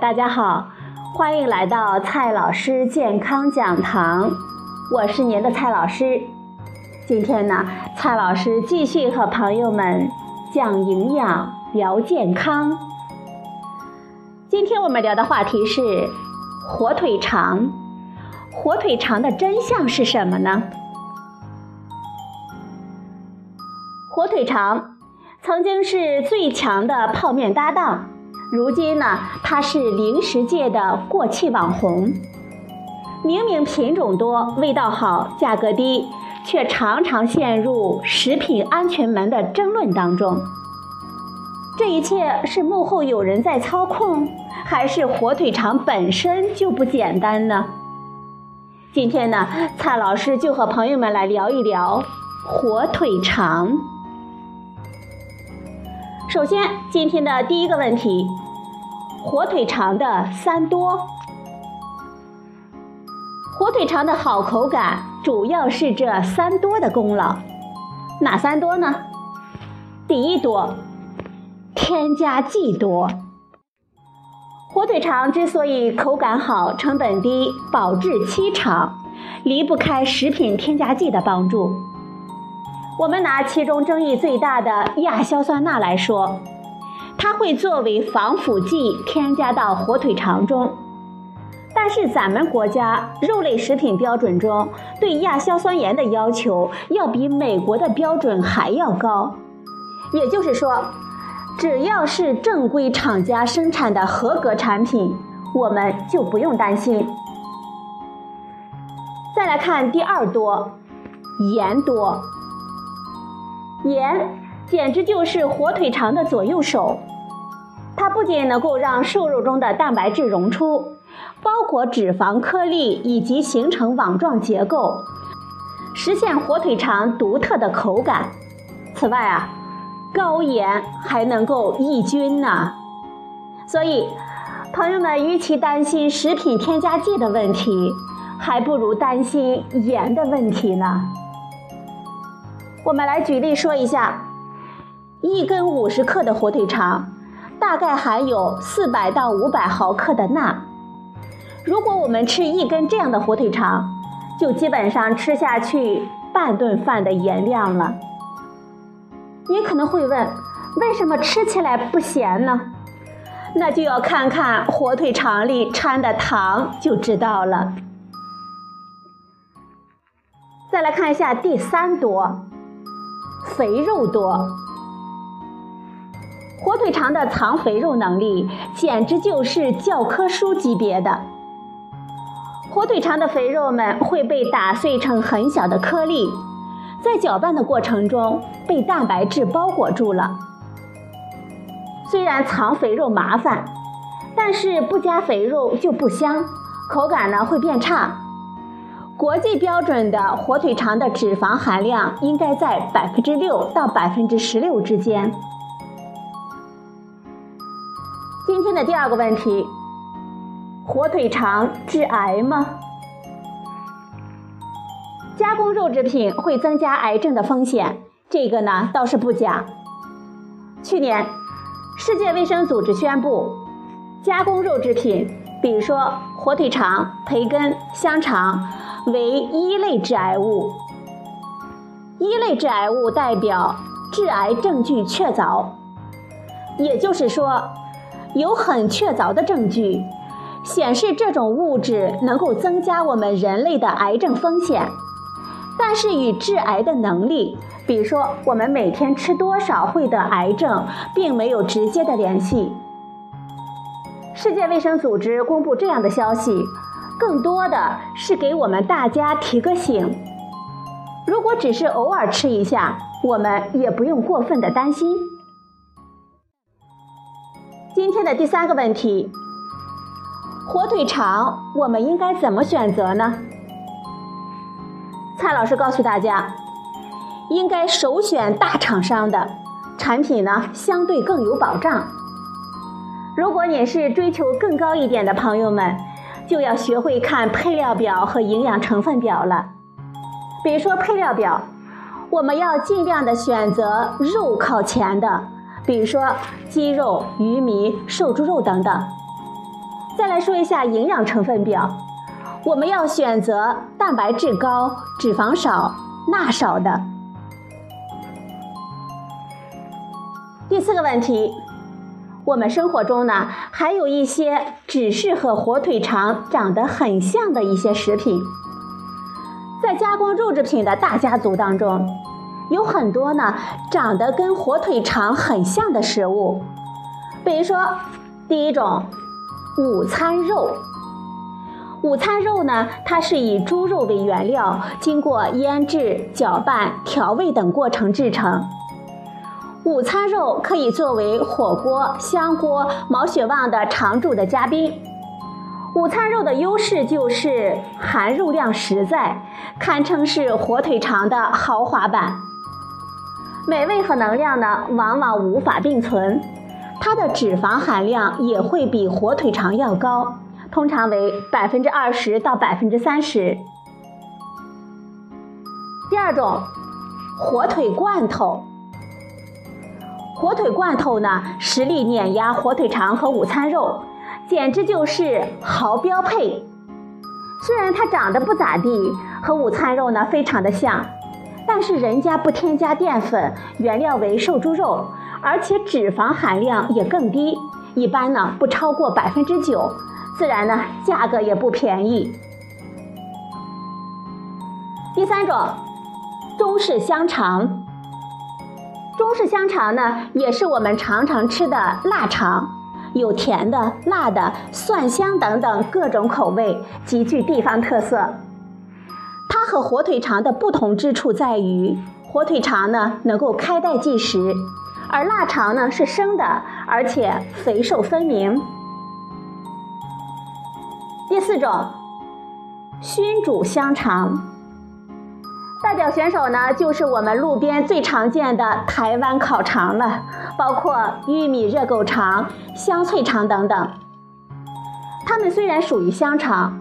大家好，欢迎来到蔡老师健康讲堂，我是您的蔡老师。今天呢，蔡老师继续和朋友们讲营养、聊健康。今天我们聊的话题是火腿肠。火腿肠的真相是什么呢？火腿肠曾经是最强的泡面搭档，如今呢，它是零食界的过气网红。明明品种多、味道好、价格低，却常常陷入食品安全门的争论当中。这一切是幕后有人在操控，还是火腿肠本身就不简单呢？今天呢，蔡老师就和朋友们来聊一聊火腿肠。首先，今天的第一个问题：火腿肠的三多。火腿肠的好口感，主要是这三多的功劳。哪三多呢？第一多，添加剂多。火腿肠之所以口感好、成本低、保质期长，离不开食品添加剂的帮助。我们拿其中争议最大的亚硝酸钠来说，它会作为防腐剂添加到火腿肠中。但是咱们国家肉类食品标准中对亚硝酸盐的要求要比美国的标准还要高，也就是说。只要是正规厂家生产的合格产品，我们就不用担心。再来看第二多，盐多。盐简直就是火腿肠的左右手，不仅能够让瘦肉中的蛋白质溶出，包裹脂肪颗粒以及形成网状结构，实现火腿肠独特的口感。此外啊。高盐还能够抑菌呢，所以朋友们与其担心食品添加剂的问题，还不如担心盐的问题呢。我们来举例说一下，一根五十克的火腿肠，大概含有四百到五百毫克的钠。如果我们吃一根这样的火腿肠，就基本上吃下去半顿饭的盐量了。你可能会问，为什么吃起来不咸呢？那就要看看火腿肠里掺的糖就知道了。再来看一下第三多，肥肉多。火腿肠的藏肥肉能力简直就是教科书级别的。火腿肠的肥肉们会被打碎成很小的颗粒。在搅拌的过程中被蛋白质包裹住了。虽然藏肥肉麻烦，但是不加肥肉就不香，口感呢会变差。国际标准的火腿肠的脂肪含量应该在百分之六到百分之十六之间。天的第二个问题：火腿肠致癌吗？加工肉制品会增加癌症的风险，这个呢倒是不假。去年，世界卫生组织宣布，加工肉制品，比如说火腿肠、培根、香肠，为一类致癌物。一类致癌物代表致癌证据确凿，也就是说，有很确凿的证据显示这种物质能够增加我们人类的癌症风险。但是与致癌的能力，比如说我们每天吃多少会得癌症，并没有直接的联系。世界卫生组织公布这样的消息，更多的是给我们大家提个醒。如果只是偶尔吃一下，我们也不用过分的担心。今天的第三个问题，火腿肠我们应该怎么选择呢？蔡老师告诉大家，应该首选大厂商的产品呢，相对更有保障。如果你是追求更高一点的朋友们，就要学会看配料表和营养成分表了。比如说配料表，我们要尽量的选择肉靠前的，比如说鸡肉、鱼糜、瘦猪肉等等。再来说一下营养成分表，我们要选择蛋白质高、脂肪少、钠少的。第四个问题，我们生活中呢还有一些只是和火腿肠长得很像的一些食品，在加工肉制品的大家族当中，有很多呢长得跟火腿肠很像的食物，比如说第一种午餐肉。午餐肉呢，它是以猪肉为原料，经过腌制、搅拌、调味等过程制成。午餐肉可以作为火锅、香锅、毛血旺的常驻的嘉宾。午餐肉的优势就是含肉量实在，堪称是火腿肠的豪华版。美味和能量呢，往往无法并存。它的脂肪含量也会比火腿肠要高，通常为百分之二十到百分之三十。第二种，火腿罐头。火腿罐头呢，实力碾压火腿肠和午餐肉，简直就是豪标配。虽然它长得不咋地，和午餐肉呢非常的像，但是人家不添加淀粉，原料为瘦猪肉，而且脂肪含量也更低，一般呢不超过百分之九，自然呢价格也不便宜。第三种，中式香肠。中式香肠呢，也是我们常常吃的腊肠，有甜的、辣的、蒜香等等各种口味，极具地方特色。它和火腿肠的不同之处在于，火腿肠呢能够开袋即食，而腊肠呢是生的，而且肥瘦分明。第四种，熏煮香肠。代表选手呢，就是我们路边最常见的台湾烤肠了，包括玉米热狗肠、香脆肠等等。它们虽然属于香肠，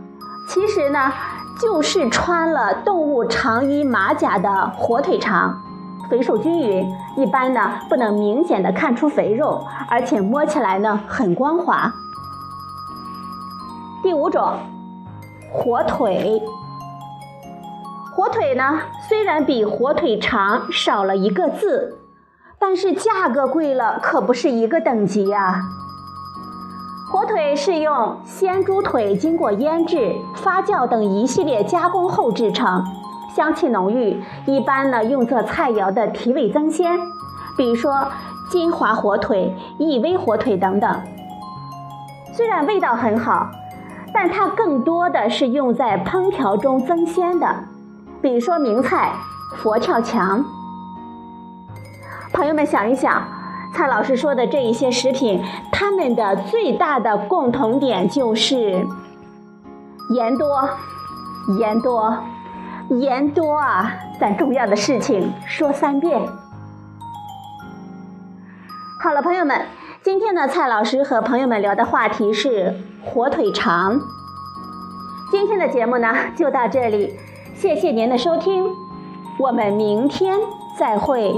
其实呢，就是穿了动物长衣马甲的火腿肠，肥瘦均匀，一般呢不能明显的看出肥肉，而且摸起来呢很光滑。第五种，火腿。火腿呢，虽然比火腿肠少了一个字，但是价格贵了，可不是一个等级啊。火腿是用鲜猪腿经过腌制、发酵等一系列加工后制成，香气浓郁，一般呢用作菜肴的提味增鲜，比如说金华火腿、益威火腿等等。虽然味道很好，但它更多的是用在烹调中增鲜的。比如说名菜佛跳墙，朋友们想一想，蔡老师说的这一些食品，它们的最大的共同点就是盐多，盐多，盐多啊！咱重要的事情说三遍。好了，朋友们，今天呢，蔡老师和朋友们聊的话题是火腿肠。今天的节目呢，就到这里。谢谢您的收听，我们明天再会。